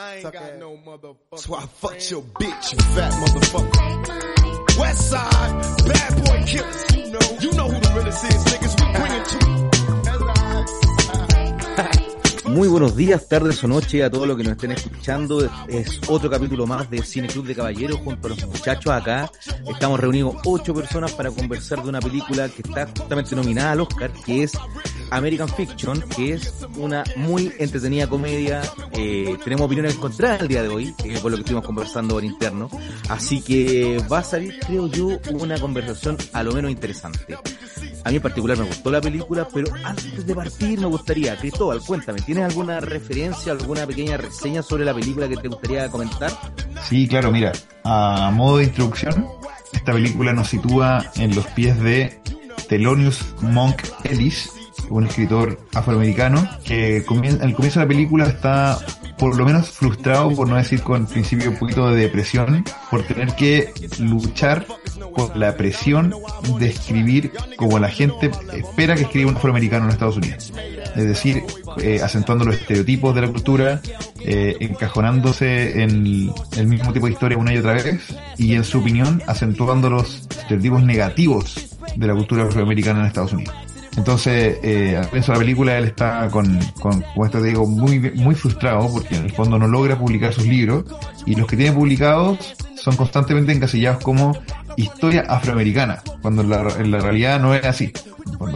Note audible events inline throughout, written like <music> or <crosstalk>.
I ain't got no motherfucker. So I fucked your bitch, you fat motherfucker. West side, bad boy killers. You know, you know who the realest is, niggas. We bring it to you. Muy buenos días, tardes o noches a todos los que nos estén escuchando. Es otro capítulo más de Cine Club de Caballeros junto a los muchachos acá. Estamos reunidos ocho personas para conversar de una película que está justamente nominada al Oscar, que es American Fiction, que es una muy entretenida comedia. Eh, tenemos opiniones encontradas el día de hoy, eh, por lo que estuvimos conversando por interno. Así que va a salir, creo yo, una conversación a lo menos interesante. A mí en particular me gustó la película, pero antes de partir me gustaría, Cristóbal, cuéntame, ¿tienes alguna referencia, alguna pequeña reseña sobre la película que te gustaría comentar? Sí, claro, mira, a modo de introducción, esta película nos sitúa en los pies de Thelonious Monk Ellis, un escritor afroamericano que al comienzo de la película está por lo menos frustrado, por no decir con principio un poquito de depresión, por tener que luchar por la presión de escribir como la gente espera que escriba un afroamericano en Estados Unidos. Es decir, eh, acentuando los estereotipos de la cultura, eh, encajonándose en el mismo tipo de historia una y otra vez, y en su opinión, acentuando los estereotipos negativos de la cultura afroamericana en Estados Unidos. Entonces, eh, al la película él está con, con, como esto te digo, muy, muy frustrado porque en el fondo no logra publicar sus libros y los que tiene publicados son constantemente encasillados como historia afroamericana, cuando en la, en la realidad no es así.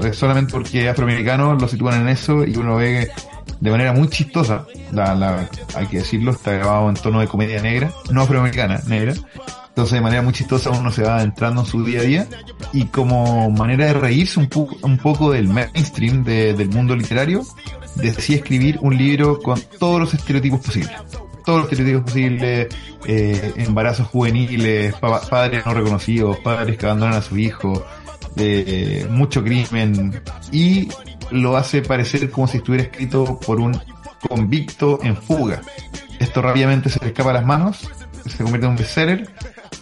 Es solamente porque afroamericanos lo sitúan en eso y uno ve de manera muy chistosa, la, la, hay que decirlo, está grabado en tono de comedia negra, no afroamericana, negra, entonces de manera muy chistosa uno se va entrando en su día a día y como manera de reírse un, un poco del mainstream del mundo literario, decide escribir un libro con todos los estereotipos posibles. Todos los estereotipos posibles, eh, embarazos juveniles, padres no reconocidos, padres que abandonan a su hijo, eh, mucho crimen y lo hace parecer como si estuviera escrito por un convicto en fuga. Esto rápidamente se le escapa a las manos, se convierte en un bestseller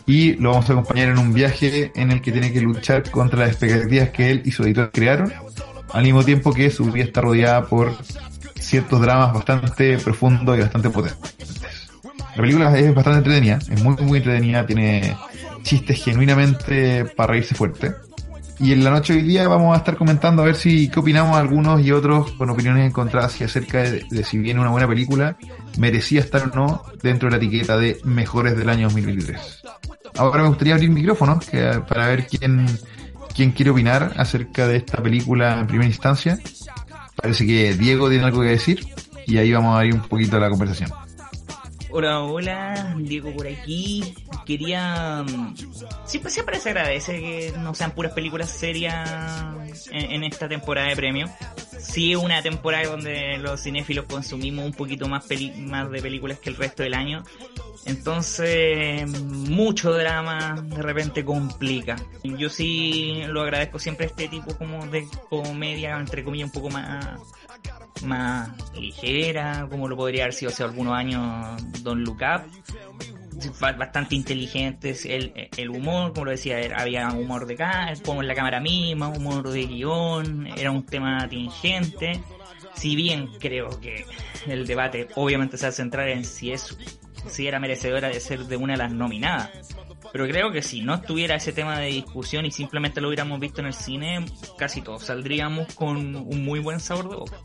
y lo vamos a acompañar en un viaje en el que tiene que luchar contra las expectativas que él y su editor crearon, al mismo tiempo que su vida está rodeada por ciertos dramas bastante profundos y bastante potentes. La película es bastante entretenida, es muy muy entretenida, tiene chistes genuinamente para reírse fuerte. Y en la noche de hoy día vamos a estar comentando a ver si qué opinamos algunos y otros con opiniones encontradas acerca de, si bien una buena película merecía estar o no dentro de la etiqueta de mejores del año 2023. Ahora me gustaría abrir micrófonos para ver quién, quién quiere opinar acerca de esta película en primera instancia. Parece que Diego tiene algo que decir y ahí vamos a ir un poquito a la conversación. Hola, hola, Diego por aquí. Quería. Siempre, siempre se agradece que no sean puras películas serias en, esta temporada de premio. Sí, es una temporada donde los cinéfilos consumimos un poquito más, peli más de películas que el resto del año. Entonces, mucho drama de repente complica. Yo sí lo agradezco siempre este tipo como de comedia, entre comillas, un poco más más ligera, como lo podría haber sido hace algunos años Don Look Up. Bastante inteligentes, el, el humor, como lo decía, había humor de acá, como en la cámara misma, humor de guion, era un tema tingente. Si bien creo que el debate obviamente se va a centrar en si es si era merecedora de ser de una de las nominadas. Pero creo que si no estuviera ese tema de discusión y simplemente lo hubiéramos visto en el cine, casi todos saldríamos con un muy buen sabor de boca.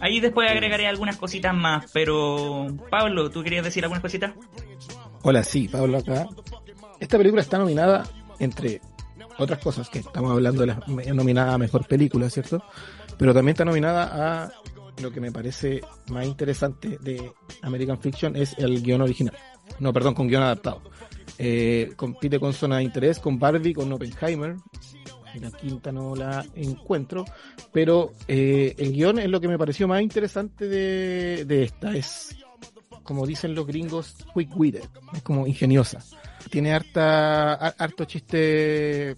Ahí después agregaré algunas cositas más, pero Pablo, ¿tú querías decir algunas cositas? Hola, sí, Pablo acá. Esta película está nominada entre otras cosas, que estamos hablando de la nominada a mejor película, ¿cierto? Pero también está nominada a lo que me parece más interesante de American Fiction es el guion original. No, perdón, con guion adaptado. Eh, compite con Zona de Interés, con Barbie, con Oppenheimer. La quinta no la encuentro, pero eh, el guion es lo que me pareció más interesante de, de esta. Es como dicen los gringos, quick-witted, es como ingeniosa. Tiene harta, harto chiste eh,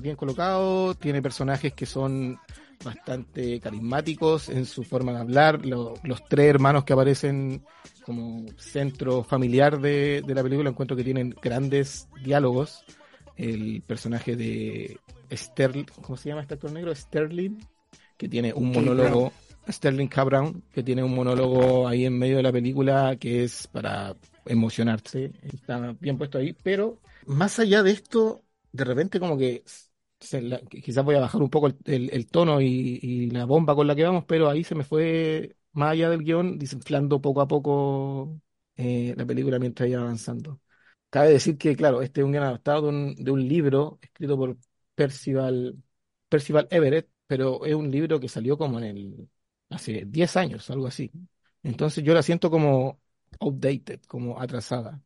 bien colocado, tiene personajes que son bastante carismáticos en su forma de hablar, los tres hermanos que aparecen como centro familiar de, de la película encuentro que tienen grandes diálogos. El personaje de Sterling, ¿cómo se llama este actor negro? Sterling, que tiene un monólogo, Sterling K. que tiene un monólogo ahí en medio de la película que es para emocionarse, está bien puesto ahí, pero más allá de esto, de repente como que quizás voy a bajar un poco el, tono y, la bomba con la que vamos, pero ahí se me fue más allá del guion, desinflando poco a poco eh, la película mientras iba avanzando. Cabe decir que, claro, este es un guion adaptado de un, de un libro escrito por Percival, Percival Everett, pero es un libro que salió como en el, hace 10 años, algo así. Entonces yo la siento como outdated, como atrasada.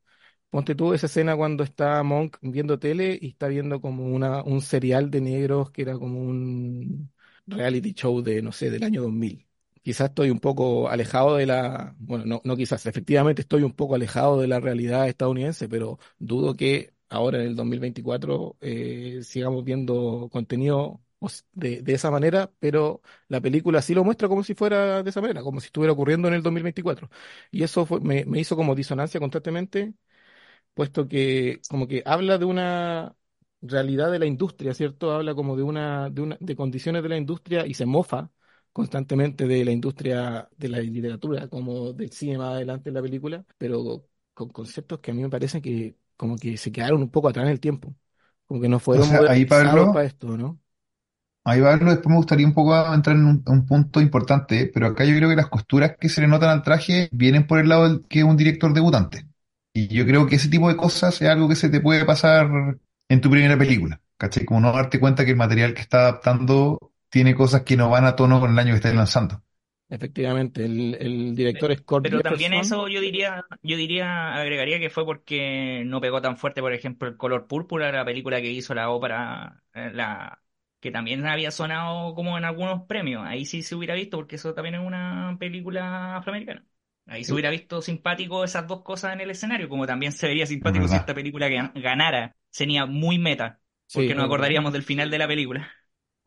Ponte tú esa escena cuando está Monk viendo tele y está viendo como una, un serial de negros que era como un reality show de, no sé, del año 2000. Quizás estoy un poco alejado de la, bueno, no, no quizás, efectivamente estoy un poco alejado de la realidad estadounidense, pero dudo que ahora en el 2024 eh, sigamos viendo contenido de, de, esa manera, pero la película sí lo muestra como si fuera de esa manera, como si estuviera ocurriendo en el 2024. Y eso me, me hizo como disonancia constantemente, puesto que como que habla de una realidad de la industria, ¿cierto? Habla como de una, de una, de condiciones de la industria y se mofa constantemente de la industria de la literatura, como del cine más adelante en la película, pero con conceptos que a mí me parece que como que se quedaron un poco atrás en el tiempo. Como que no fueron ahí para esto, ¿no? Ahí va, después me gustaría un poco entrar en un, punto importante, pero acá yo creo que las costuras que se le notan al traje vienen por el lado del que es un director debutante. Y yo creo que ese tipo de cosas es algo que se te puede pasar en tu primera película, ¿cachai? Como no darte cuenta que el material que está adaptando tiene cosas que no van a tono con el año que estás lanzando. Efectivamente, el, director es Pero también eso yo diría, yo diría, agregaría que fue porque no pegó tan fuerte, por ejemplo, el color púrpura, la película que hizo la ópera, eh, la que también había sonado como en algunos premios. Ahí sí se hubiera visto, porque eso también es una película afroamericana. Ahí se hubiera visto simpático esas dos cosas en el escenario, como también se vería simpático si esta película ganara. Sería muy meta, porque nos acordaríamos del final de la película.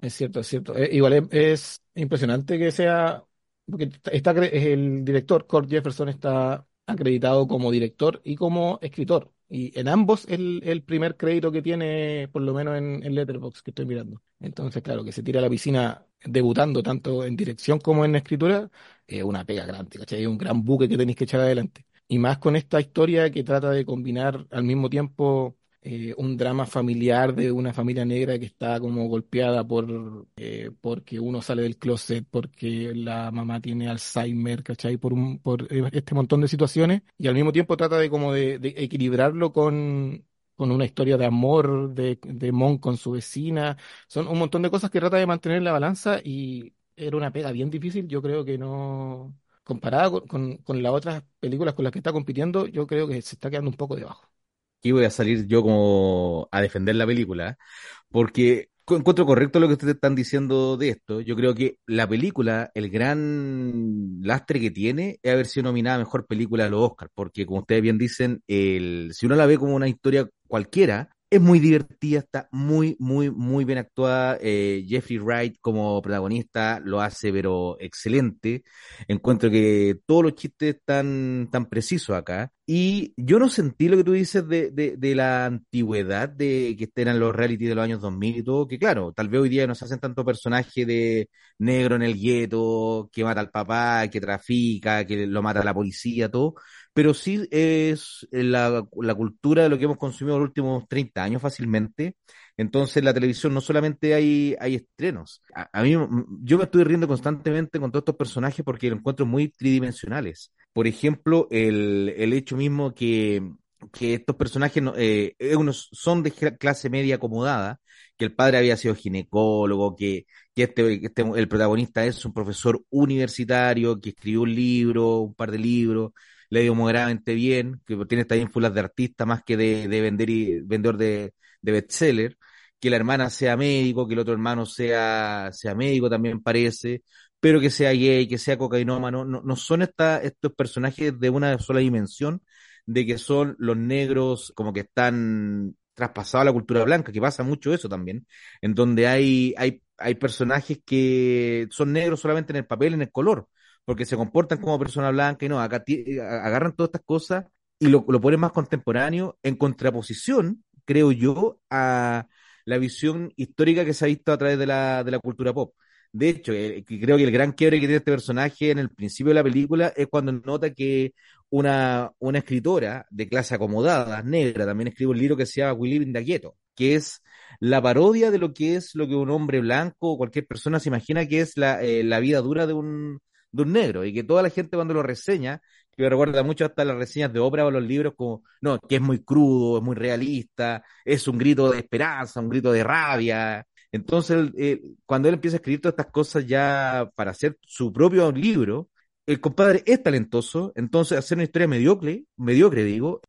Es cierto, es cierto. Eh, igual es, impresionante que sea, porque está, el director, Kurt Jefferson, está acreditado como director y como escritor. Y en ambos el, el primer crédito que tiene, por lo menos en, en Letterboxd que estoy mirando. Entonces, claro, que se tira a la piscina debutando tanto en dirección como en escritura, es una pega grande, ¿cachai? Es un gran buque que tenéis que echar adelante. Y más con esta historia que trata de combinar al mismo tiempo eh, un drama familiar de una familia negra que está como golpeada por eh, porque uno sale del closet, porque la mamá tiene Alzheimer, ¿cachai? Por, un, por eh, este montón de situaciones y al mismo tiempo trata de como de, equilibrarlo con, con una historia de amor de, de Mon con su vecina. Son un montón de cosas que trata de mantener la balanza y era una pega bien difícil. Yo creo que no, comparada con, con, con las otras películas con las que está compitiendo, yo creo que se está quedando un poco debajo aquí voy a salir yo como a defender la película, porque encuentro correcto lo que ustedes están diciendo de esto. Yo creo que la película, el gran lastre que tiene es haber sido nominada mejor película de los Oscars, porque como ustedes bien dicen, el, si uno la ve como una historia cualquiera, es muy divertida, está muy, muy, muy bien actuada. Eh, Jeffrey Wright como protagonista lo hace, pero excelente. Encuentro que todos los chistes están tan precisos acá. Y yo no sentí lo que tú dices de, de, de la antigüedad de que eran los reality de los años 2000 y todo, que claro, tal vez hoy día no se hacen tanto personaje de negro en el gueto, que mata al papá, que trafica, que lo mata la policía, todo pero sí es la, la, cultura de lo que hemos consumido los últimos 30 años fácilmente. Entonces, en la televisión no solamente hay, hay estrenos. A, mí, yo me estoy riendo constantemente con todos estos personajes porque los encuentro muy tridimensionales. Por ejemplo, el, el hecho mismo que, que estos personajes eh, unos son de clase media acomodada, que el padre había sido ginecólogo, que, que este, este, el protagonista es un profesor universitario que escribió un libro, un par de libros, le dio moderadamente bien, que tiene esta ínfulas de artista más que de, de vender y, vendedor de, de bestseller, que la hermana sea médico, que el otro hermano sea, sea médico también parece, pero que sea gay, que sea cocainómano, no, no son esta, estos personajes de una sola dimensión, de que son los negros como que están traspasados a la cultura blanca, que pasa mucho eso también, en donde hay, hay, hay personajes que son negros solamente en el papel, en el color, porque se comportan como persona blanca y no, acá agarran todas estas cosas y lo, lo ponen más contemporáneo en contraposición, creo yo, a la visión histórica que se ha visto a través de la, de la cultura pop. De hecho, eh, creo que el gran quiebre que tiene este personaje en el principio de la película es cuando nota que una, una escritora de clase acomodada, negra, también escribe un libro que se llama We Live in Ghetto, que es la parodia de lo que es lo que un hombre blanco o cualquier persona se imagina que es la, eh, la vida dura de un, de un negro y que toda la gente cuando lo reseña, que me recuerda mucho hasta las reseñas de ópera o los libros como, no, que es muy crudo, es muy realista, es un grito de esperanza, un grito de rabia, entonces, eh, cuando él empieza a escribir todas estas cosas ya para hacer su propio libro, el compadre es talentoso, entonces hacer una historia mediocre, mediocre digo,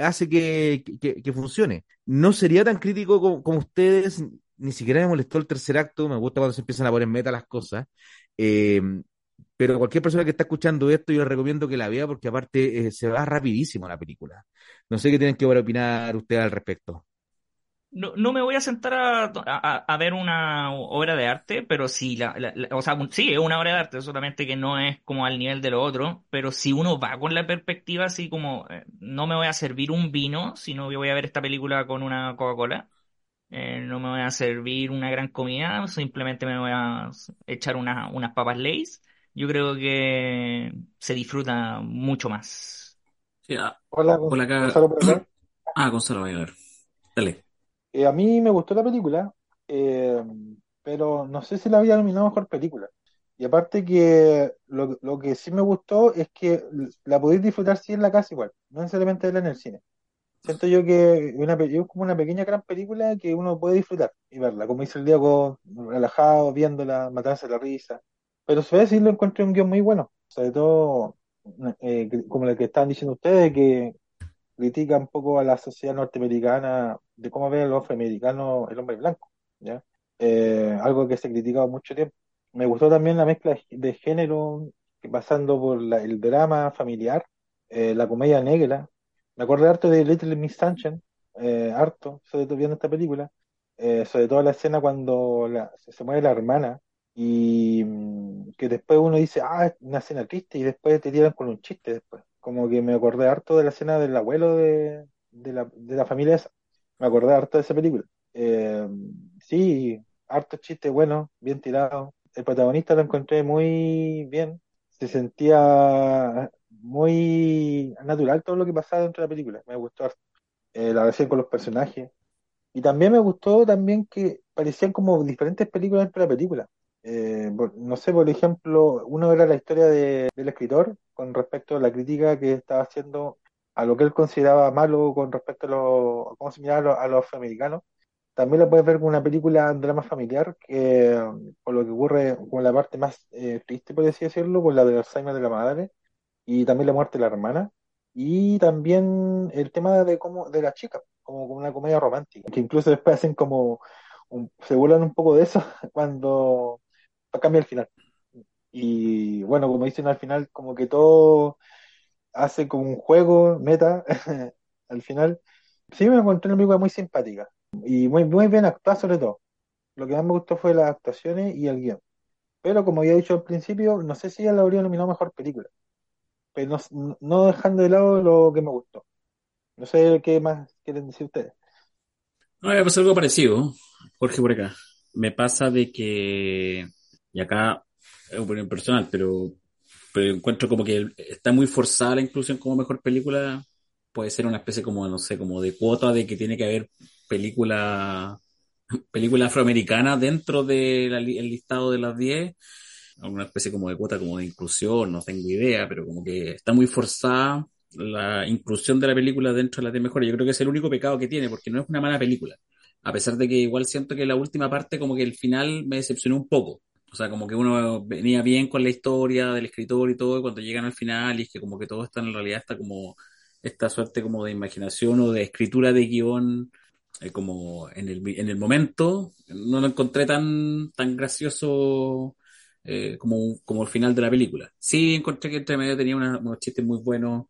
hace que, que, funcione. No sería tan crítico como, ustedes, ni siquiera me molestó el tercer acto, me gusta cuando se empiezan a poner meta las cosas, eh, pero cualquier persona que está escuchando esto, yo les recomiendo que la vea porque aparte eh, se va rapidísimo la película. No sé qué tienen que opinar ustedes al respecto no, no me voy a sentar a, ver una obra de arte, pero sí, la, o sea, sí, es una obra de arte, solamente que no es como al nivel de lo otro, pero si uno va con la perspectiva así como, eh, no me voy a servir un vino, sino que voy a ver esta película con una Coca-Cola, eh, no me voy a servir una gran comida, simplemente me voy a echar una, unas papas Lay's, yo creo que se disfruta mucho más. Ah, hola, hola, Gonzalo. <clears throat> Ah, Gonzalo, voy a ver. Dale. Eh, a mí me gustó la película, eh, pero no sé si la había nominado mejor película. Y aparte que lo, lo, que sí me gustó es que la podéis disfrutar sí en la casa igual, no necesariamente verla en el cine. Siento yo que una, es como una pequeña gran película que uno puede disfrutar y verla, como dice el Diego, relajado, viéndola, matarse la risa. Pero se ve lo encontré un guion muy bueno, sobre todo eh, como el que estaban diciendo ustedes, que critica un poco a la sociedad norteamericana de cómo ve el afroamericano el hombre blanco, ¿ya? Eh, algo que se ha criticado mucho tiempo. Me gustó también la mezcla de género, pasando por el drama familiar, eh, la comedia negra. Me acordé harto de Little Miss Sunshine, harto, sobre todo viendo esta película, sobre todo la escena cuando se, muere la hermana y mm, que después uno dice, ah, una escena triste y después te tiran con un chiste después. Como que me acordé harto de la escena del abuelo de, de, la, de la familia esa me acordé harto de esa película. Eh, sí, harto chiste bueno, bien tirado. El protagonista lo encontré muy bien. Se sentía muy natural todo lo que pasaba dentro de la película. Me gustó eh, la relación con los personajes. Y también me gustó también que parecían como diferentes películas dentro de la película. Eh, no sé, por ejemplo, uno era la historia de, del escritor con respecto a la crítica que estaba haciendo a lo que él consideraba malo con respecto a, lo, cómo se miraba a los, afroamericanos. También lo puedes ver como una película, un drama familiar, que por lo que ocurre con la parte más eh, triste, por así decirlo, con la del Alzheimer de la madre, y también la muerte de la hermana, y también el tema de cómo de la chica, como, como una comedia romántica, que incluso después hacen como, se burlan un poco de eso <laughs> cuando cambia el final. Y bueno, como dicen al final, como que todo hace como un juego meta <laughs> al final. Sí, me encontré una película muy simpática y muy, muy bien actuada sobre todo. Lo que más me gustó fue las actuaciones y el guion. Pero como había dicho al principio, no sé si ya la habría nominado mejor película. Pero no, dejando de lado lo que me gustó. No sé qué más quieren decir ustedes. No, me pasó algo parecido, Jorge por acá. Me pasa de que, y acá es opinión personal, pero pero encuentro como que está muy forzada la inclusión como mejor película. Puede ser una especie como, no sé, como de cuota de que tiene que haber película, película afroamericana dentro del listado de las 10. Alguna especie como de cuota como de inclusión, no tengo idea, pero como que está muy forzada la inclusión de la película dentro de las 10 mejores. Yo creo que es el único pecado que tiene, porque no es una mala película. A pesar de que igual siento que la última parte como que el final me decepcionó un poco o sea, como que uno venía bien con la historia del escritor y todo, y cuando llegan al final y es que como que todo está en realidad está como esta suerte como de imaginación o de escritura de guion eh, como en el, en el momento, no lo encontré tan, tan gracioso eh, como, como el final de la película. Sí, encontré que entre medio tenía unos chistes muy buenos.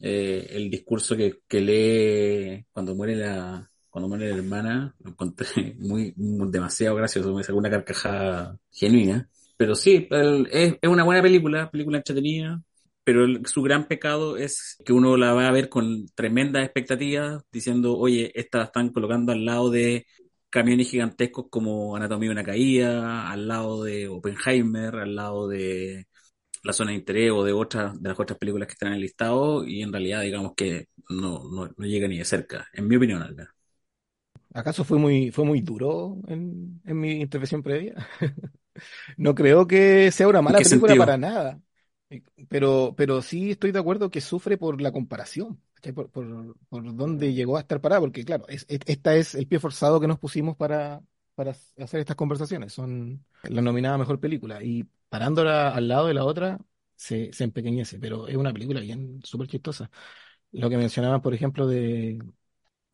Eh, el discurso que, que lee cuando muere la cuando muere la hermana lo encontré <laughs> muy, demasiado gracioso me sacó una carcajada genuina pero sí es, es, una buena película película entretenida pero su gran pecado es que uno la va a ver con tremendas expectativas, diciendo, oye, esta la están colocando al lado de camiones gigantescos como Anatomía de una caída, al lado de Oppenheimer, al lado de La Zona de Interés o de otras, de las otras películas que están en el listado, y en realidad digamos que no, no, llega ni de cerca, en mi opinión, Albert. ¿Acaso fue muy, fue muy duro en, en mi intervención previa? <laughs> no creo que sea una mala película para nada. Pero, pero sí estoy de acuerdo que sufre por la comparación, por, por, por dónde llegó a estar parada, porque claro, es, esta es el pie forzado que nos pusimos para, para hacer estas conversaciones, son la nominada mejor película, y parándola al lado de la otra se, se empequeñece, pero es una película bien súper chistosa. Lo que mencionaban, por ejemplo, de,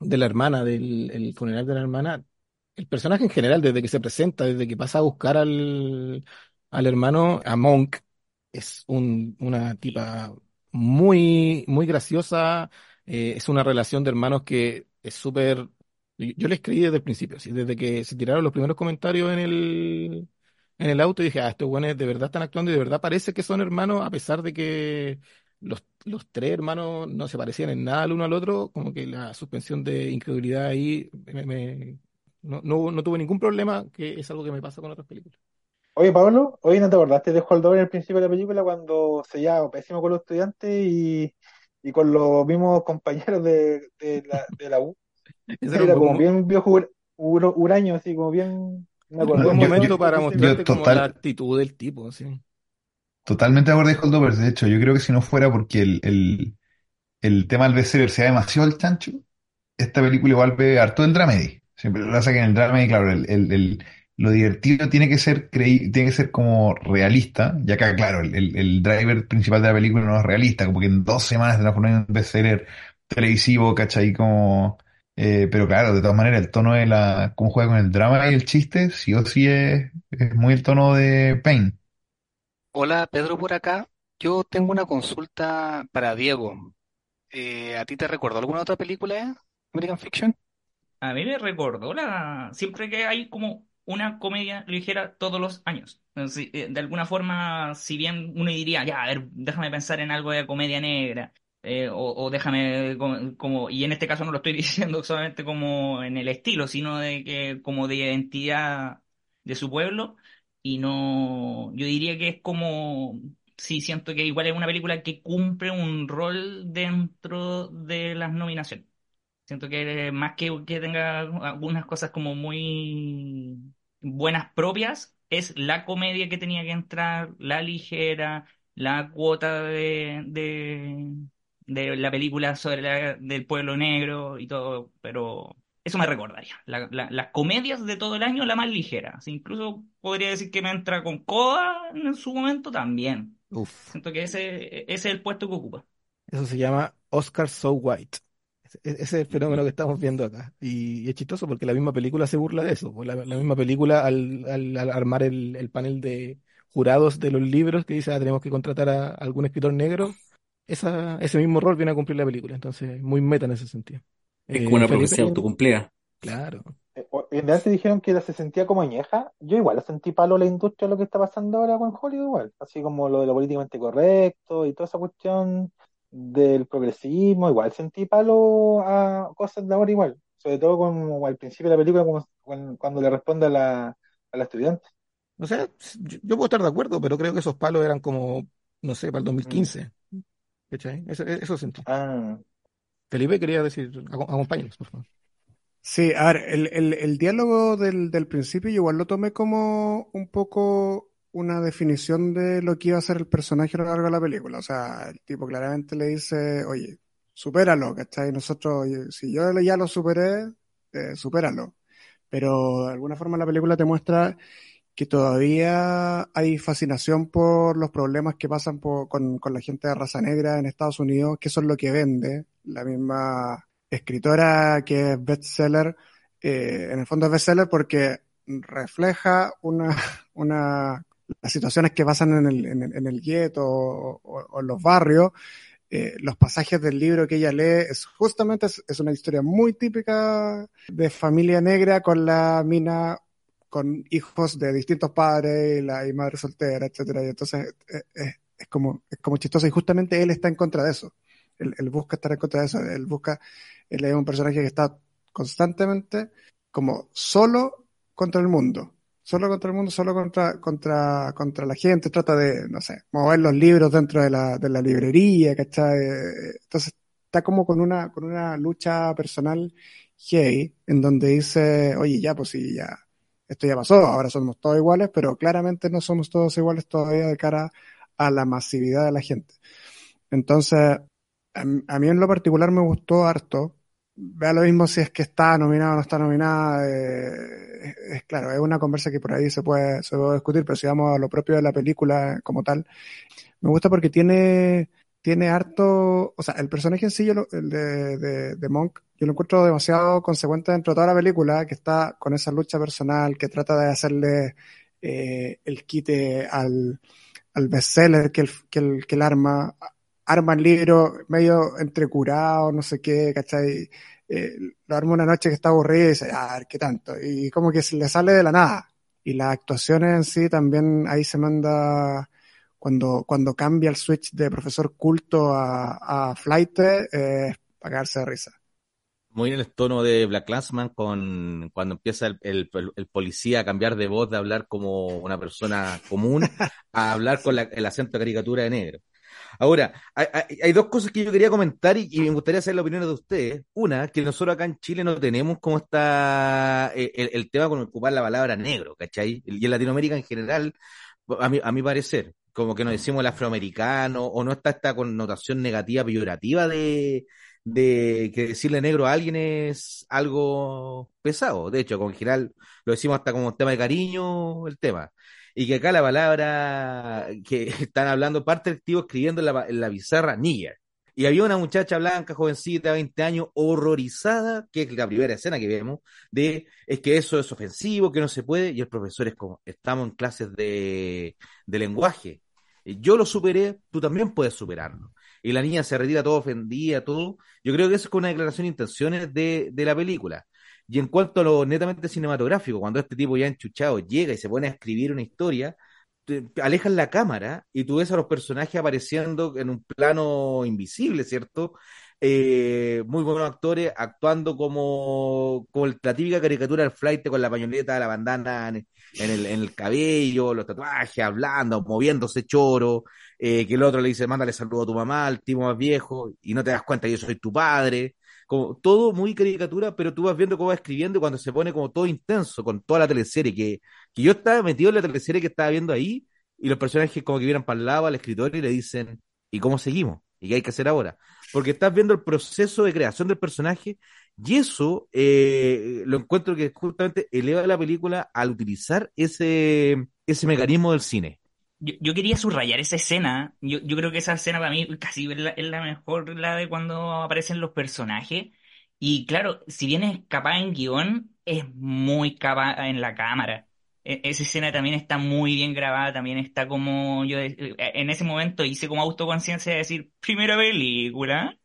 de la hermana, del el funeral de la hermana, el personaje en general, desde que se presenta, desde que pasa a buscar al, al hermano, a Monk, es un, una tipa muy, muy graciosa. Eh, es una relación de hermanos que es súper. Yo, le escribí desde el principio, desde que se tiraron los primeros comentarios en el, en el auto, dije, ah, estos buenos de verdad están actuando y de verdad parece que son hermanos, a pesar de que los, los tres hermanos no se parecían en nada el uno al otro, como que la suspensión de incredulidad ahí me, no, no, no tuve ningún problema, que es algo que me pasa con otras películas. Oye, Pablo, hoy no te acordaste de Holdover en el principio de la película cuando se llevaba pésimo con los estudiantes y, y con los mismos compañeros de, de, la, de la U. <laughs> Era como bien viejo huraño, así como bien. Me un buen momento para mostrarte como la actitud del tipo, sí. Totalmente de acuerdo con Holdover. De hecho, yo creo que si no fuera porque el, el, el tema del bestseller sea demasiado el chancho, esta película igual ve harto del dramedy. Siempre lo pasa que en el dramedy, claro, el, el lo divertido tiene que ser creí tiene que ser como realista, ya que claro, el, el, driver principal de la película no es realista, como que en dos semanas te transformó en un bestseller televisivo, ¿cachai? Como, eh, pero claro, de todas maneras, el tono de la, cómo juega con el drama y el chiste, sí o sí es, es muy el tono de Pain. Hola, Pedro por acá. Yo tengo una consulta para Diego. Eh, ¿A ti te recuerdo alguna otra película, American Fiction? A mí me recordó la. Siempre que hay como una comedia ligera todos los años. Eh, de alguna forma, si bien uno diría, ya, a ver, déjame pensar en algo de comedia negra, eh, o, déjame como, y en este caso no lo estoy <laughs> diciendo solamente como en el estilo, sino de que como de identidad de su pueblo, y no, yo diría que es como, sí, siento que igual es una película que cumple un rol dentro de las nominaciones. Siento que más que, que tenga algunas cosas como muy buenas propias, es la comedia que tenía que entrar, la ligera, la cuota de, de, la película sobre la, del pueblo negro y todo, pero eso me recordaría. las comedias de todo el año, la más ligera. incluso podría decir que me entra con Coda en su momento también. Siento que ese, ese es el puesto que ocupa. Eso se llama Oscar So White. Ese es el fenómeno que estamos viendo acá. Y, es chistoso porque la misma película se burla de eso. Pues la, misma película, al, al, armar el, panel de jurados de los libros que dice, ah, tenemos que contratar a algún escritor negro, esa, ese mismo rol viene a cumplir la película. Entonces, muy meta en ese sentido. Es como una profecía autocumplida. Claro. Eh, en realidad dijeron que se sentía como añeja. Yo igual la sentí palo la industria lo que está pasando ahora con Hollywood igual. Así como lo de lo políticamente correcto y toda esa cuestión del progresismo, igual sentí palo a cosas de ahora igual, sobre todo como al principio de la película como cuando le responde a la, a la estudiante. O sea, yo, puedo estar de acuerdo, pero creo que esos palos eran como, no sé, para el 2015. Mm. Eso, eso sentí. Ah. Felipe quería decir, acompáñenos, por favor. Sí, a ver, el, el, diálogo del, del principio yo igual lo tomé como un poco una definición de lo que iba a ser el personaje a lo largo de la película. O sea, el tipo claramente le dice, oye, supéralo, ¿cachai? Nosotros, si yo ya lo superé, eh, supéralo. Pero de alguna forma la película te muestra que todavía hay fascinación por los problemas que pasan con, con la gente de raza negra en Estados Unidos, que eso es lo que vende. La misma escritora que es bestseller, eh, en el fondo es bestseller porque refleja una, <laughs> una las situaciones que pasan en el, en, en el gueto o, en los barrios, eh, los pasajes del libro que ella lee, es justamente es, una historia muy típica de familia negra con la mina con hijos de distintos padres y la y madre soltera, etcétera, y entonces eh, eh, es como es como chistoso y justamente él está en contra de eso. Él, busca estar en contra de eso, él busca él es un personaje que está constantemente como solo contra el mundo solo contra el mundo, solo contra, contra, contra la gente, trata de, no sé, mover los libros dentro de la, de la librería, ¿cachai? Entonces está como con una, con una lucha personal gay, en donde dice, oye, ya, pues sí, ya, esto ya pasó, ahora somos todos iguales, pero claramente no somos todos iguales todavía de cara a la masividad de la gente. Entonces, a mí en lo particular me gustó harto, vea lo mismo si es que está nominada o no está nominada. Eh, es, claro, es una conversa que por ahí se puede, se puede discutir, pero si vamos a lo propio de la película como tal, me gusta porque tiene, tiene harto, o sea, el personaje en sí, yo el de, de, Monk, yo lo encuentro demasiado consecuente dentro de toda la película, que está con esa lucha personal, que trata de hacerle eh, el quite al, al bestseller que el, que el, que el arma, arma el libro medio entrecurado, no sé qué, ¿cachai? Eh, lo arma una noche que está aburrido y dice, a ver, ¿qué tanto? Y como que se le sale de la nada. Y las actuaciones en sí también ahí se manda, cuando, cuando cambia el switch de profesor culto a, a flight, eh, para cagarse de risa. Muy en el tono de Black Clansman con cuando empieza el, el, el, policía a cambiar de voz de hablar como una persona común <laughs> a hablar con la, el acento de caricatura de negro. Ahora, hay, dos cosas que yo quería comentar y, me gustaría saber la opinión de ustedes. Una, que nosotros acá en Chile no tenemos como está eh, el, tema con ocupar la palabra negro, ¿cachai? Y en Latinoamérica en general, a mi, a mi parecer, como que nos decimos el afroamericano, o no está esta connotación negativa, peyorativa de, de que decirle negro a alguien es algo pesado. De hecho, con general lo decimos hasta como tema de cariño, el tema y que acá la palabra que <laughs> están hablando, parte del activo escribiendo en la, en la pizarra, nigger. Y había una muchacha blanca, jovencita, 20 años, horrorizada, que es la primera escena que vemos, de es que eso es ofensivo, que no se puede, y el profesor es como, estamos en clases de, de lenguaje. Yo lo superé, tú también puedes superarlo. Y la niña se retira todo ofendida, todo. Yo creo que eso es una declaración de intenciones de, de la película. Y en cuanto a lo netamente cinematográfico, cuando este tipo ya enchuchado llega y se pone a escribir una historia, alejan la cámara y tú ves a los personajes apareciendo en un plano invisible, ¿cierto? Eh, muy buenos actores actuando como, como la típica caricatura del flight con la pañoleta, la bandana en, el, en el cabello, los tatuajes, hablando, moviéndose choro, eh, que el otro le dice, mándale saludo a tu mamá, al tipo más viejo, y no te das cuenta que yo soy tu padre como todo muy caricatura, pero tú vas viendo cómo va escribiendo cuando se pone como todo intenso con toda la teleserie, que, que yo estaba metido en la teleserie que estaba viendo ahí, y los personajes como que vienen para el lado al escritorio y le dicen, ¿y cómo seguimos? ¿Y qué hay que hacer ahora? Porque estás viendo el proceso de creación del personaje y eso eh, lo encuentro que justamente eleva la película al utilizar ese, ese mecanismo del cine yo, quería subrayar esa escena. Yo, yo creo que esa escena para mí casi es la, mejor, la de cuando aparecen los personajes. Y claro, si bien es capaz en guion, es muy capaz en la cámara. E, esa escena también está muy bien grabada, también está como yo eh, en ese momento hice como autoconciencia de decir primera película.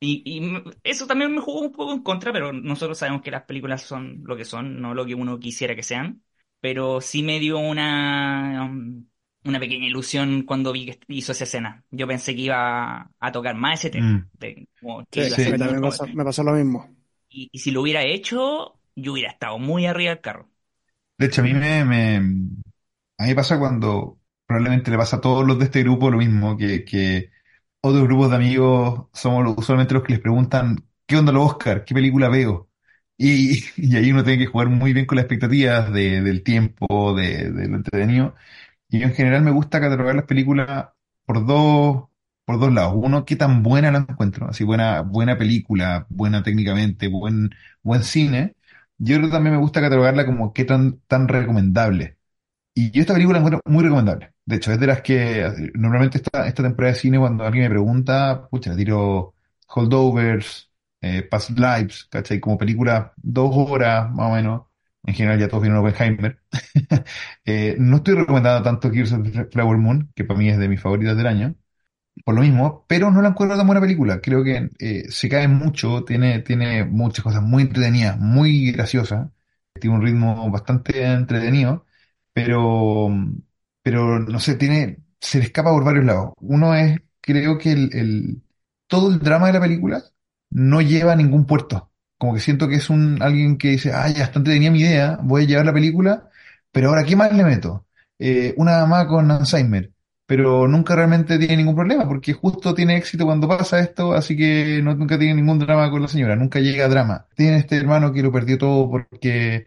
Y, y, eso también me jugó un poco en contra, pero nosotros sabemos que las películas son lo que son, no lo que uno quisiera que sean. Pero sí me dio una, um, una pequeña ilusión cuando vi que hizo esa escena. Yo pensé que iba a tocar más ese tema. Mm. me, pasó, lo mismo. Y, si lo hubiera hecho, yo hubiera estado muy arriba del carro. De hecho, a mí me, me, a mí me pasa cuando probablemente le pasa a todos los de este grupo lo mismo, que, que otros grupos de amigos somos usualmente los que les preguntan, ¿qué onda los Oscar? ¿Qué película veo? Y, <laughs> y ahí uno tiene que jugar muy bien con las expectativas de, del tiempo, de, de lo entretenido. Y yo en general me gusta catalogar las películas por dos, por dos lados. Uno, qué tan buena la encuentro, así buena, buena película, buena técnicamente, buen, buen cine. Yo creo también me gusta catalogarla como qué tan, tan recomendable. Y yo esta película la encuentro muy recomendable. De hecho, es de las que normalmente esta, esta temporada de cine, cuando alguien me pregunta, pucha, tiro Holdovers, eh, Past Lives, ¿cachai? Como película dos horas más o menos, En general ya todos vieron Oppenheimer. <laughs> eh, no estoy recomendando tanto Gears of Flower Moon, que para mí es de mis favoritas del año, por lo mismo, pero no la encuentro tan buena película. Creo que eh, se cae mucho, tiene, tiene muchas cosas muy entretenidas, muy graciosas, tiene un ritmo bastante entretenido, pero, pero no sé, tiene, se le escapa por varios lados. Uno es, creo que el, todo el drama de la película no lleva a ningún puerto. Como que siento que es un alguien que dice, ah, ya bastante tenía mi idea, voy a llevar la película, pero ahora, ¿qué más le meto? Eh, una mamá con Alzheimer, pero nunca realmente tiene ningún problema, porque justo tiene éxito cuando pasa esto, así que no, nunca tiene ningún drama con la señora, nunca llega a drama. Tiene este hermano que lo perdió todo porque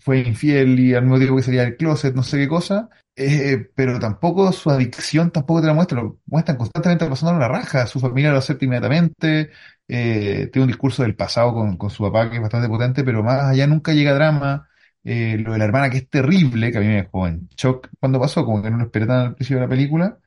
fue infiel y al mismo tiempo que salía del closet, no sé qué cosa, eh, pero tampoco su adicción tampoco te la muestra, lo muestran constantemente pasando la raja, su familia lo acepta inmediatamente, eh, tiene un discurso del pasado con, con, su papá que es bastante potente, pero más allá nunca llega drama, eh, lo de la hermana que es terrible, que a mí me dejó en shock cuando pasó, como que no lo esperé tan al principio de la película,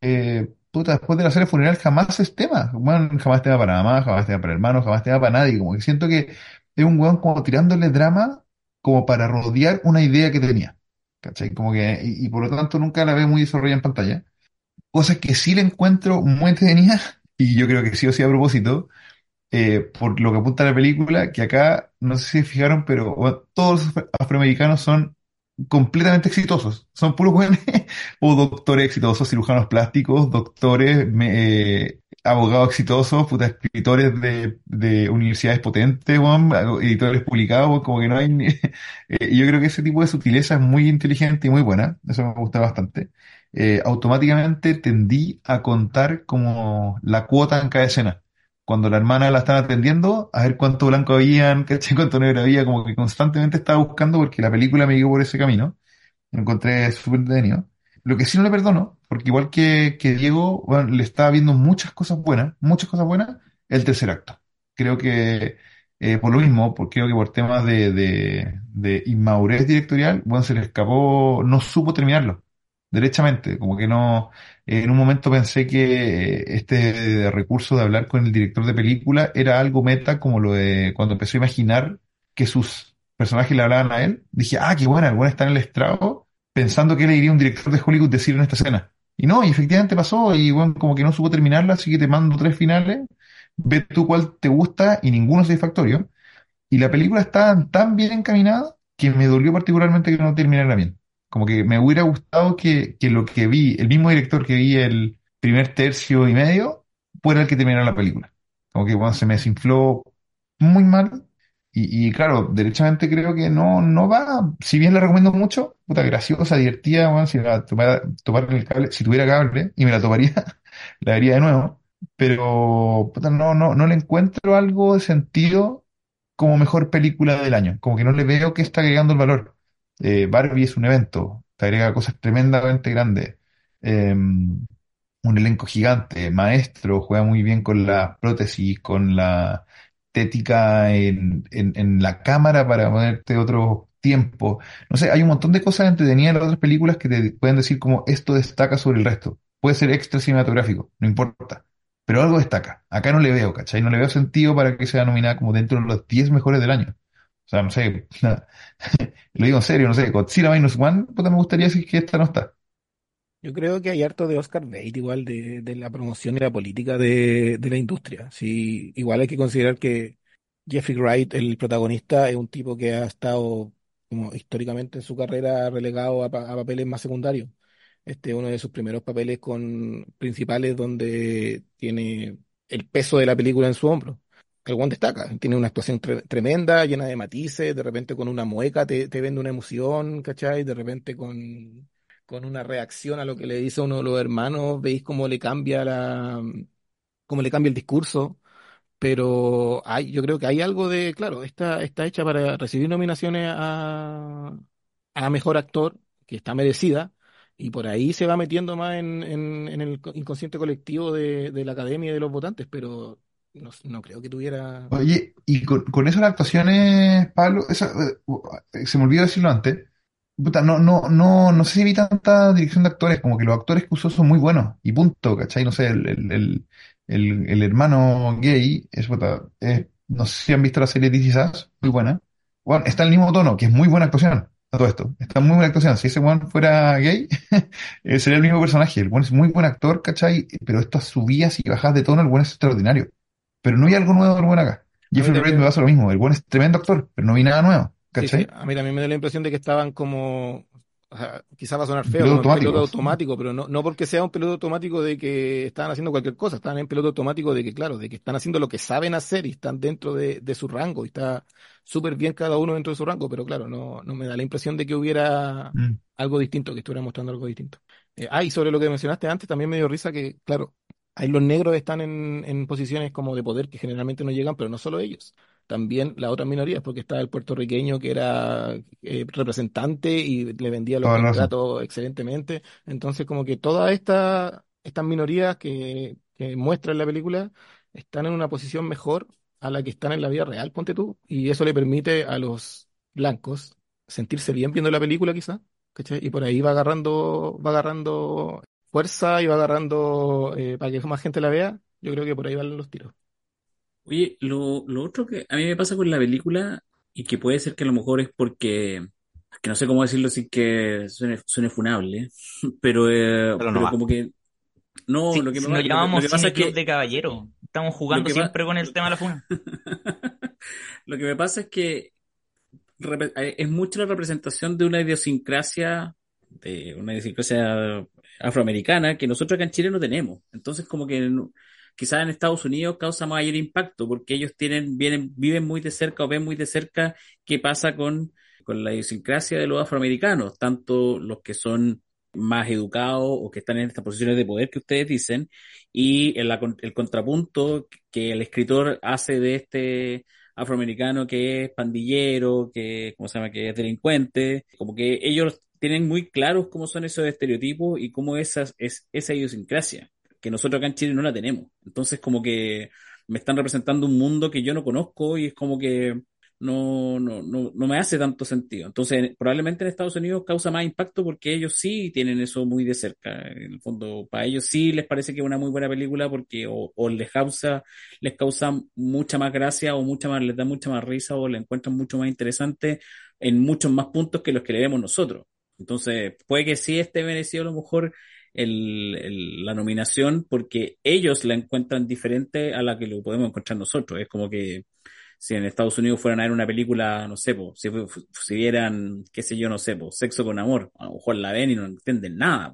eh, puta, después de la serie funeral jamás es tema, bueno, jamás tema para mamá, jamás tema para hermanos, jamás tema para nadie, como que siento que es un weón como tirándole drama como para rodear una idea que tenía. ¿Cachai? Como que, y, y por lo tanto nunca la veo muy desarrollada en pantalla. Cosas que sí le encuentro muy entretenida, y yo creo que sí o sí a propósito, eh, por lo que apunta la película, que acá, no sé si se fijaron, pero todos los afroamericanos son completamente exitosos. Son puros buenos <laughs> o doctores exitosos, cirujanos plásticos, doctores, eh, abogados exitosos, puta, escritores de, de universidades potentes, editores publicados, como que no hay... Ni, <laughs> eh, yo creo que ese tipo de sutileza es muy inteligente y muy buena, eso me gusta bastante. Eh, automáticamente tendí a contar como la cuota en cada escena. Cuando la hermana la están atendiendo, a ver cuánto blanco habían, ¿cachai? <laughs> cuánto negro había, como que constantemente estaba buscando porque la película me guió por ese camino. Lo encontré súper entretenido. Lo que sí no le perdono, porque igual que, que Diego, bueno, le estaba viendo muchas cosas buenas, muchas cosas buenas, el tercer acto. Creo que eh, por lo mismo, porque creo que por temas de, de, de inmadurez directorial, bueno, se le escapó, no supo terminarlo, derechamente, como que no, en un momento pensé que este recurso de hablar con el director de película era algo meta, como lo de cuando empezó a imaginar que sus personajes le hablaban a él, dije, ah, qué buena, el buen está en el estrado, pensando que le diría un director de Hollywood decir en esta escena. Y no, y efectivamente pasó, y bueno, como que no supo terminarla, así que te mando tres finales, ve tú cuál te gusta y ninguno satisfactorio. Y la película está tan bien encaminada que me dolió particularmente que no terminara bien. Como que me hubiera gustado que, que lo que vi, el mismo director que vi el primer tercio y medio, fuera el que terminara la película. Como que bueno, se me desinfló muy mal y, y, claro, derechamente creo que no, no va, si bien la recomiendo mucho, puta graciosa, divertida, bueno, si la el cable, si tuviera cable y me la toparía, <laughs> la haría de nuevo, pero puta, no, no, no le encuentro algo de sentido como mejor película del año, como que no le veo que está agregando el valor. Eh, Barbie es un evento, te agrega cosas tremendamente grandes, eh, un elenco gigante, maestro, juega muy bien con la prótesis, con la estética en, la cámara para ponerte otro tiempo. No sé, hay un montón de cosas entretenidas en las otras películas que te pueden decir como esto destaca sobre el resto. Puede ser extra cinematográfico, no importa. Pero algo destaca. Acá no le veo, ¿cachai? No le veo sentido para que sea nominada como dentro de los 10 mejores del año. O sea, no sé, <laughs> lo digo en serio, no sé, Godzilla Minus One, puta, me gustaría decir que esta no está. Yo creo que hay harto de Oscar Bate igual de, de la promoción y la política de, de, la industria. Sí, igual hay que considerar que Jeffrey Wright, el protagonista, es un tipo que ha estado como históricamente en su carrera relegado a, a papeles más secundarios. Este es uno de sus primeros papeles con principales donde tiene el peso de la película en su hombro. El one destaca, tiene una actuación tre tremenda, llena de matices, de repente con una mueca te, te vende una emoción, ¿cachai? De repente con con una reacción a lo que le dice uno de los hermanos, veis cómo le cambia la, cómo le cambia el discurso, pero hay, yo creo que hay algo de, claro, está, está hecha para recibir nominaciones a, a mejor actor, que está merecida, y por ahí se va metiendo más en, en, en el inconsciente colectivo de, de, la academia y de los votantes, pero no, creo que tuviera. Oye, y con, con eso las actuaciones, Pablo, esa, se me olvidó decirlo antes Puta, no, no, no, no sé si vi tanta dirección de actores, como que los actores que usó son muy buenos, y punto, ¿cachai? No sé, el, el, el, hermano gay, es, no sé si han visto la serie This Is Us, muy buena, bueno, está el mismo tono, que es muy buena actuación todo esto. Está muy buena actuación. Si ese one fuera gay, <laughs> eh, sería el mismo personaje. El one es muy buen actor, ¿cachai? Pero estas subidas y bajadas de tono, el one es extraordinario. Pero no hay algo nuevo del buen acá. Jeffrey Wright me pasa lo mismo. El one es tremendo actor, pero no vi nada nuevo. ¿cachai? A mí también me da la impresión de que estaban como quizás va a sonar feo, piloto, automático, automático, pero no, no porque sea un piloto automático de que están haciendo cualquier cosa, están en piloto automático de que, claro, de que están haciendo lo que saben hacer y están dentro de, su rango y está súper bien cada uno dentro de su rango, pero claro, no, no me da la impresión de que hubiera mm. algo distinto, que estuviera mostrando algo distinto. Eh, ah, y sobre lo que mencionaste antes, también me dio risa que, claro, ahí los negros están en, en posiciones como de poder que generalmente no llegan, pero no solo ellos también las otras minorías, porque estaba el puertorriqueño que era eh, representante y le vendía los contratos excelentemente. Entonces, como que todas estas estas minorías que, que muestra en la película están en una posición mejor a la que están en la vida real, ponte tú, y eso le permite a los blancos sentirse bien viendo la película quizá, Y por ahí va agarrando, va agarrando fuerza y va agarrando eh, para que más gente la vea. Yo creo que por ahí van los tiros. Oye, lo, lo otro que a mí me pasa con la película, y que puede ser que a lo mejor es porque, que no sé cómo decirlo sin que suene, suene funable, <laughs> pero, eh, pero, como que no, lo que me, lo llamamos lo que pasa es que de caballero. Estamos jugando siempre con el tema de la funa. <laughs> lo que me pasa es que eh, es mucho la representación de una idiosincrasia, de una idiosincrasia afroamericana que nosotros acá en Chile no tenemos. Entonces, como que quizás en Estados Unidos causa mayor impacto porque ellos tienen, vienen, viven muy de cerca o ven muy de cerca qué pasa con, con la idiosincrasia de los afroamericanos, tanto los que son más educados o que están en estas posiciones de poder que ustedes dicen, y el, el contrapunto que el escritor hace de este afroamericano que es pandillero, que, ¿cómo se llama?, que es delincuente, como que ellos tienen muy claros cómo son esos estereotipos y cómo esas, es esa idiosincrasia que nosotros acá en Chile no la tenemos. Entonces, como que me están representando un mundo que yo no conozco y es como que no, no, no, no me hace tanto sentido. Entonces, probablemente en Estados Unidos causa más impacto porque ellos sí tienen eso muy de cerca. En el fondo, para ellos sí les parece que es una muy buena película porque o, les causa, les causa mucha más gracia o mucha más, les da mucha más risa o le encuentran mucho más interesante en muchos más puntos que los que le vemos nosotros. Entonces, puede que sí esté merecido a lo mejor el, la nominación porque ellos la encuentran diferente a la que lo podemos encontrar nosotros. Es como que si en Estados Unidos fueran a ver una película, no sé, si, si vieran, qué sé yo, no sé, sexo con amor, a lo mejor la ven y no entienden nada.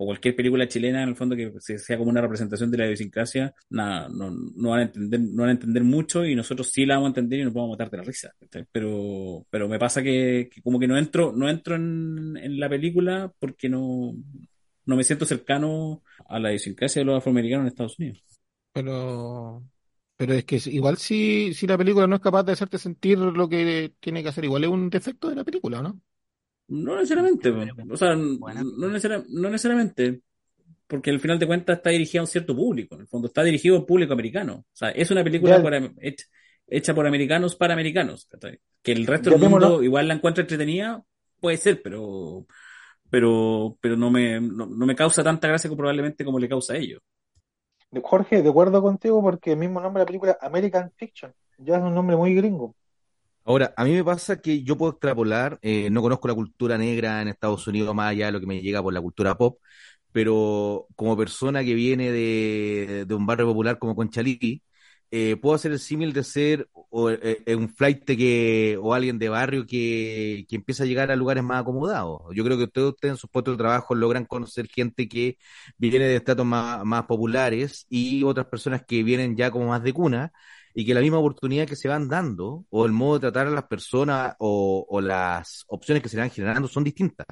O cualquier película chilena, en el fondo, que sea como una representación de la idiosincrasia, nada, no, no, van a entender, no van a entender mucho y nosotros sí la vamos a entender y nos vamos a matar de la risa. Pero, pero me pasa que, como que no entro, no entro en, la película porque no, no me siento cercano a la idiosincrasia de los afroamericanos en Estados Unidos. Pero, pero es que igual si, si la película no es capaz de hacerte sentir lo que tiene que hacer, igual es un defecto de la película, ¿no? No necesariamente, o sea, no, necesariamente, porque al final de cuentas está dirigida a un cierto público, en el fondo está dirigido a un público americano, o sea, es una película hecha, por americanos para americanos, que el resto del mundo igual la encuentra entretenida, puede ser, pero pero, pero no, me, no, me causa tanta gracia probablemente como le causa a ellos. Jorge, de acuerdo contigo porque el mismo nombre de la película American Fiction ya es un nombre muy gringo. Ahora, a mí me pasa que yo puedo extrapolar, eh, no conozco la cultura negra en Estados Unidos más allá de lo que me llega por la cultura pop, pero como persona que viene de, de un barrio popular como Conchalí, eh, puedo hacer el símil de ser o, eh, eh, un flight que, o alguien de barrio que, que, empieza a llegar a lugares más acomodados. Yo creo que todos ustedes en sus puestos de trabajo logran conocer gente que viene de estatus más, más populares y otras personas que vienen ya como más de cuna y que la misma oportunidad que se van dando o el modo de tratar a las personas o, las opciones que se van generando son distintas.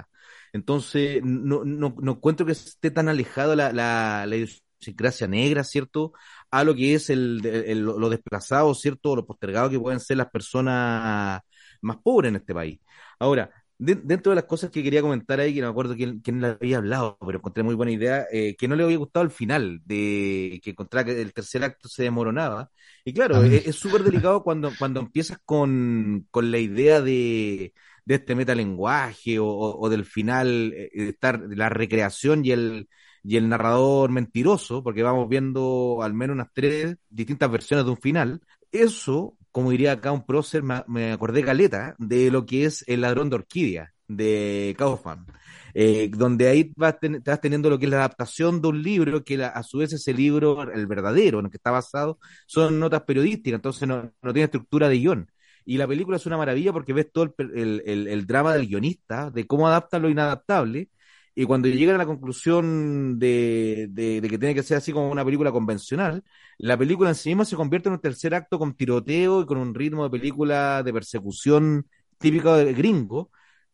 Entonces, no, no, no encuentro que esté tan alejado la, la, la idiosincrasia negra, ¿cierto? a lo que es el, lo desplazado, ¿cierto? O lo postergado que pueden ser las personas más pobres en este país. Ahora, dentro de las cosas que quería comentar ahí, que no me acuerdo quién, quién le había hablado, pero encontré muy buena idea, eh, que no le había gustado el final, de que encontraba que el tercer acto se desmoronaba. Y claro, es súper delicado cuando, cuando empiezas con, con la idea de, de este metalenguaje o, o, del final, eh, estar la recreación y el, y el narrador mentiroso, porque vamos viendo al menos unas tres distintas versiones de un final, eso como diría acá un prócer, me, acordé caleta de lo que es El ladrón de orquídea de Kaufman. Eh, donde ahí vas, teniendo lo que es la adaptación de un libro, que a su vez ese libro, el verdadero, en el que está basado, son notas periodísticas, entonces no, tiene estructura de guion. Y la película es una maravilla porque ves todo el, el, el, drama del guionista, de cómo adapta lo inadaptable, y cuando llegan a la conclusión de, que tiene que ser así como una película convencional, la película en sí misma se convierte en un tercer acto con tiroteo y con un ritmo de película de persecución típico de gringo,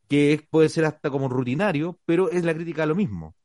que puede ser hasta como rutinario, pero es la crítica a lo mismo.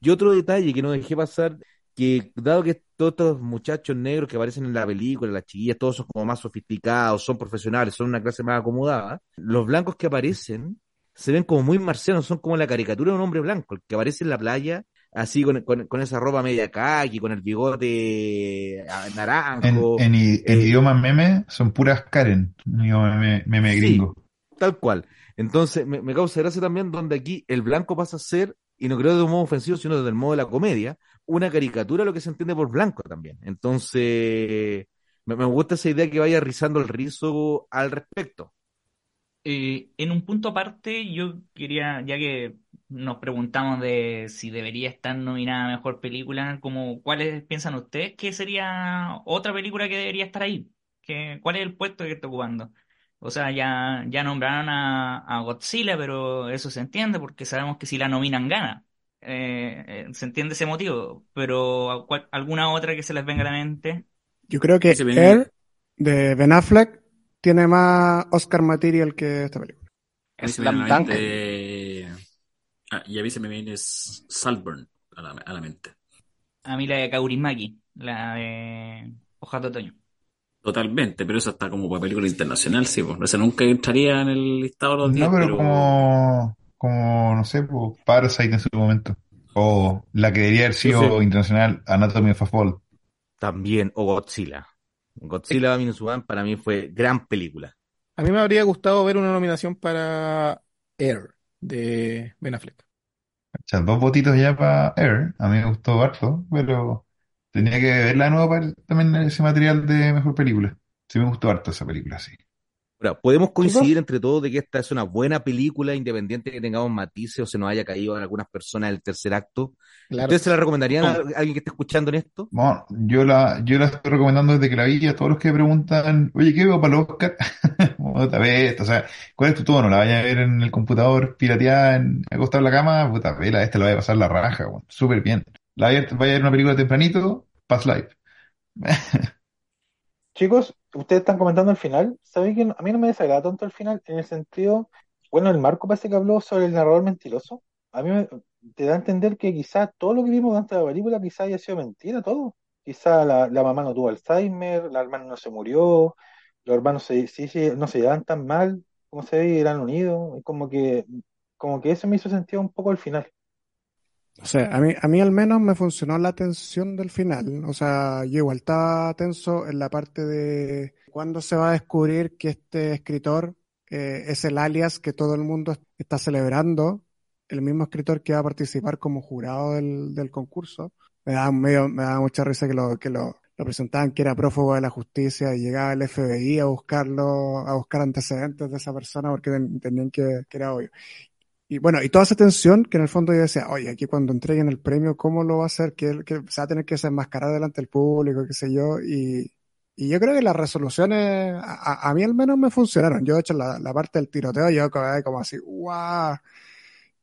Y otro detalle que no dejé pasar, que dado que todos estos muchachos negros que aparecen en la película, las chiquillas, todos son como más sofisticados, son profesionales, son una clase más acomodada, los blancos que aparecen se ven como muy marcianos, son como la caricatura de un hombre blanco, el que aparece en la playa, así con, con, esa ropa media kaki, con el bigote ah, naranjo. En, en, eh, idioma meme son puras Karen, idioma meme, meme gringo. tal cual. Entonces, me, me, causa gracia también donde aquí el blanco pasa a ser, y no creo de un modo ofensivo, sino desde el modo de la comedia, una caricatura lo que se entiende por blanco también. Entonces, me, me gusta esa idea que vaya rizando el rizo al respecto. Eh, en un punto aparte, yo quería, ya que nos preguntamos de si debería estar nominada a mejor película, como cuáles piensan ustedes que sería otra película que debería estar ahí, que, cuál es el puesto que está ocupando. O sea, ya, ya nombraron a, Godzilla, pero eso se entiende porque sabemos que si la nominan gana. Eh, eh, se entiende ese motivo, pero alguna otra que se les venga a la mente. Yo creo que Air de Ben Affleck tiene más Oscar material que esta película. Es la de... ah, y a mí se me viene Saltburn a la, a la mente. A mí la de Kaurismaki, la de Hojas de Otoño. Totalmente, pero eso está como para película internacional, sí, pues. Esa nunca entraría en el listado de los 10. No, pero, como, como, no sé, pues, Parasite en su momento. O la que debería haber sido internacional, Anatomy of a Fall. También, o Godzilla. Godzilla Minus One para mí fue gran película. A mí me habría gustado ver una nominación para Air de Ben Affleck. dos votitos ya para Air. A mí me gustó harto, pero tenía que verla de nuevo para también ese material de mejor película. Sí me gustó harto esa película, sí podemos coincidir entre todos de que esta es una buena película, independiente que tengamos matices o se nos haya caído en algunas personas el tercer acto. ¿Ustedes se la recomendarían a alguien que esté escuchando en esto? Bueno, yo la, yo la estoy recomendando desde que la vi a todos los que preguntan, oye, ¿qué veo para el Oscar? <laughs> puta, vez, o sea, ¿cuál es tu tono? ¿La vaya a ver en el computador pirateada, en, acostada en la cama? Puta, vela, esta la vaya a pasar la raja, súper bien. La vaya, vaya a ver una película tempranito, Past Life. <laughs> Chicos, ustedes están comentando el final. ¿Saben que a mí no me desagrada tanto el final? En el sentido, bueno, el Marco parece que habló sobre el narrador mentiroso. A mí me, te da a entender que quizás todo lo que vimos antes de la película quizás haya sido mentira, todo. Quizás la, mamá no tuvo Alzheimer, la hermana no se murió, los hermanos sí, sí, no se llevan tan mal como se ve, eran unidos. Como que, como que eso me hizo sentido un poco el final. O sea, a mí, a mí al menos me funcionó la tensión del final. O sea, yo igual estaba tenso en la parte de cuándo se va a descubrir que este escritor eh, es el alias que todo el mundo está celebrando, el mismo escritor que va a participar como jurado del, del concurso. Me da, medio, me da mucha risa que lo, que lo, presentaban que era prófugo de la justicia y llegaba el FBI a buscarlo, a buscar antecedentes de esa persona porque tenían que, que era obvio. Y bueno, y toda esa tensión que en el fondo yo decía, oye, aquí cuando entreguen el premio, ¿cómo lo va a hacer? Que, que se va a tener que desenmascarar delante del público, qué sé yo. Y, y yo creo que las resoluciones, a, mí al menos me funcionaron. Yo, de hecho, la, la parte del tiroteo, yo como así, ¡guau!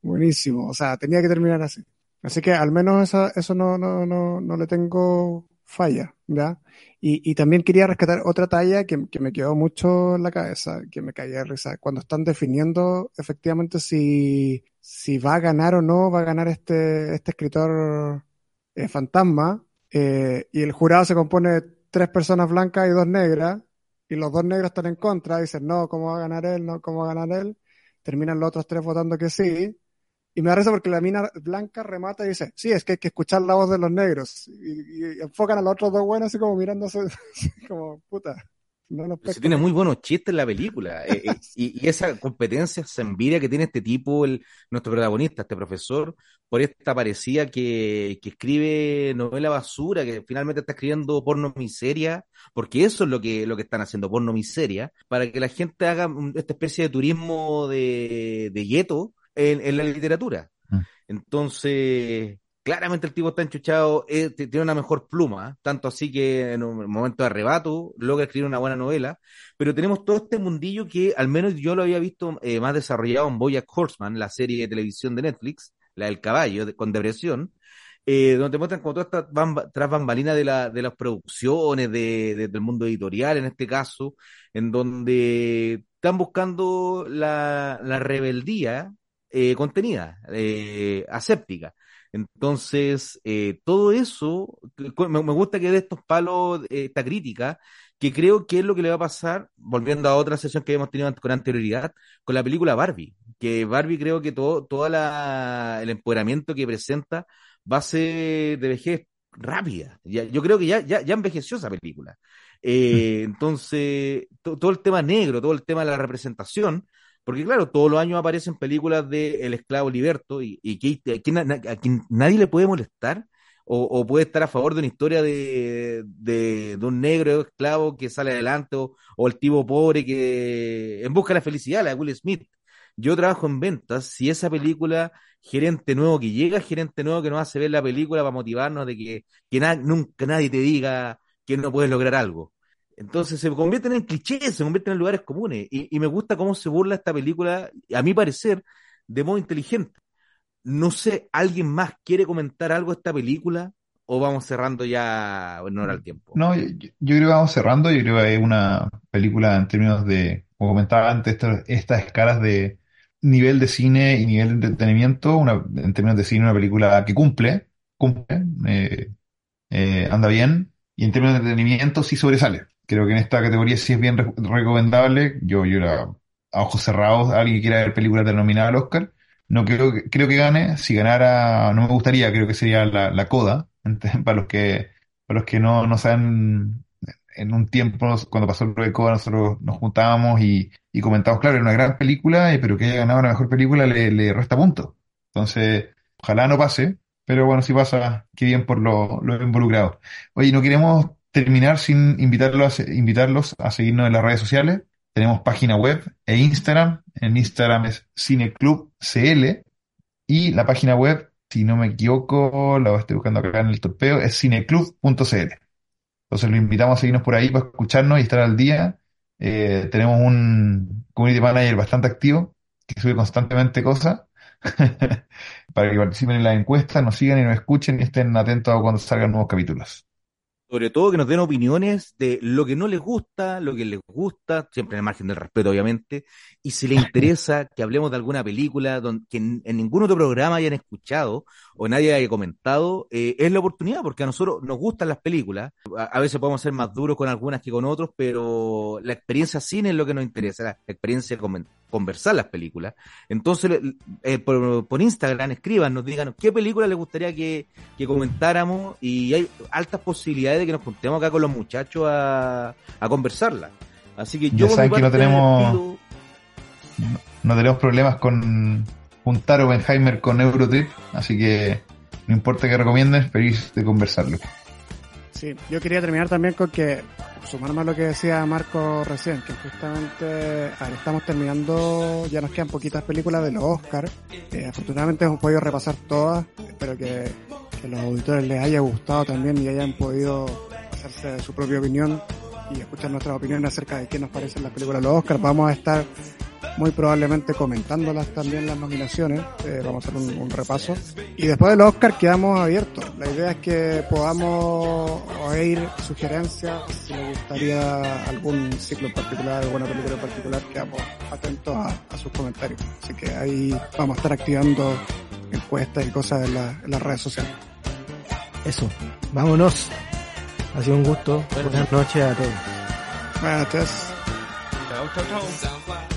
Buenísimo. O sea, tenía que terminar así. Así que al menos eso, eso no, no, no, no le tengo falla, ¿ya? Y, y también quería rescatar otra talla que, que, me quedó mucho en la cabeza, que me caía de risa, cuando están definiendo efectivamente si, si va a ganar o no va a ganar este, este escritor eh, fantasma, eh, y el jurado se compone de tres personas blancas y dos negras, y los dos negros están en contra, dicen, no, ¿cómo va a ganar él? No, ¿cómo va a ganar él? Terminan los otros tres votando que sí, y me da risa porque la mina blanca remata y dice, sí, es que hay que escuchar la voz de los negros. Y, enfocan a los otros dos buenos así como mirándose, <laughs> como, puta. tiene muy buenos chistes en la película. Eh, eh, <laughs> y, esa competencia, esa envidia que tiene este tipo, el, nuestro protagonista, este profesor, por esta parecía que, que escribe novela basura, que finalmente está escribiendo porno miseria, porque eso es lo que, lo que están haciendo, porno miseria, para que la gente haga esta especie de turismo de, de gueto en, en la literatura. Mm. Entonces, claramente el tipo está enchuchado, eh, tiene una mejor pluma, tanto así que en un momento de arrebato logra escribir una buena novela, pero tenemos todo este mundillo que al menos yo lo había visto eh, más desarrollado en Boya Horseman, la serie de televisión de Netflix, la del caballo, con depresión, eh, donde muestran como toda esta tras bambalina de, la, de las producciones, de, del mundo editorial en este caso, en donde están buscando la, la rebeldía contenida, aséptica entonces, eh, todo eso, me, gusta que de estos palos, eh, esta crítica, que creo que es lo que le va a pasar, volviendo a otra sesión que hemos tenido con anterioridad, con la película Barbie, que Barbie creo que todo, todo el empoderamiento que presenta va a ser de vejez rápida. yo creo que ya, ya, ya envejeció esa película. Eh, entonces, todo el tema negro, todo el tema de la representación, porque claro, todos los años aparecen películas de El esclavo liberto y, que a, quien, nadie le puede molestar o, puede estar a favor de una historia de, de, un negro esclavo que sale adelante o, el tipo pobre que en busca de la felicidad, la de Will Smith. Yo trabajo en ventas, si esa película, gerente nuevo que llega, gerente nuevo que nos hace ver la película para motivarnos de que, que nunca nadie te diga que no puedes lograr algo. Entonces se convierten en clichés, se convierten en lugares comunes. Y, me gusta cómo se burla esta película, a mi parecer, de modo inteligente. No sé, ¿alguien más quiere comentar algo de esta película? ¿O vamos cerrando ya en hora al tiempo? No, yo, creo que vamos cerrando. Yo creo que es una película en términos de, como comentaba antes, estas, escalas de nivel de cine y nivel de entretenimiento. Una, en términos de cine, una película que cumple, cumple, eh, eh, anda bien. Y en términos de entretenimiento sí sobresale creo que en esta categoría sí es bien recomendable. Yo, yo era a ojos cerrados, alguien quiera ver películas denominadas al Oscar. No creo que, creo que gane. Si ganara, no me gustaría, creo que sería la, la coda. <laughs> Para los que, para los que no, no saben, en un tiempo, cuando pasó lo de coda, nosotros nos juntábamos y, y comentábamos, claro, era una gran película, eh, pero que haya ganado una mejor película le, le resta puntos. Entonces, ojalá no pase, pero bueno, si pasa, qué bien por lo, lo involucrado. Oye, no queremos terminar sin invitarlos, invitarlos a seguirnos en las redes sociales. Tenemos página web e Instagram. En Instagram es CineclubCL y la página web, si no me equivoco, la estoy buscando acá en el torpeo, es cineclub.cl. Entonces lo invitamos a seguirnos por ahí para escucharnos y estar al día. Eh, tenemos un community manager bastante activo que sube constantemente cosas <laughs> para que participen en la encuesta, nos sigan y nos escuchen y estén atentos a cuando salgan nuevos capítulos. Sobre todo que nos den opiniones de lo que no les gusta, lo que les gusta, siempre en el margen del respeto, obviamente, y si les interesa que hablemos de alguna película donde, que en, ningún otro programa hayan escuchado o nadie haya comentado, eh, es la oportunidad, porque a nosotros nos gustan las películas, a, veces podemos ser más duros con algunas que con otros, pero la experiencia cine es lo que nos interesa, la experiencia de conversar las películas. Entonces, eh, por, Instagram escriban, nos digan qué película les gustaría que, que comentáramos y hay altas posibilidades que nos juntemos acá con los muchachos a, a conversarla. Así que yo... Ya saben que no tenemos... No, tenemos problemas con juntar Oppenheimer con Eurotrip, así que no importa que recomienden, feliz de conversarlo. Sí, yo quería terminar también con que, sumarme a lo que decía Marco recién, que justamente estamos terminando, ya nos quedan poquitas películas de los Oscars. Eh, afortunadamente hemos podido repasar todas, espero que que los auditores les haya gustado también y hayan podido hacerse su propia opinión y escuchar nuestras opiniones acerca de qué nos parecen las películas de los Oscars. Vamos a estar muy probablemente comentándolas también las nominaciones, eh, vamos a hacer un, repaso. Y después de los Oscars quedamos abiertos. La idea es que podamos oír sugerencias, si les gustaría algún ciclo en particular, alguna película en particular, quedamos atentos a, sus comentarios. Así que ahí vamos a estar activando encuestas y cosas en las redes sociales. Eso, vámonos. Ha sido un gusto. Buenas noches a todos. Buenas noches. Chao, chao, chao.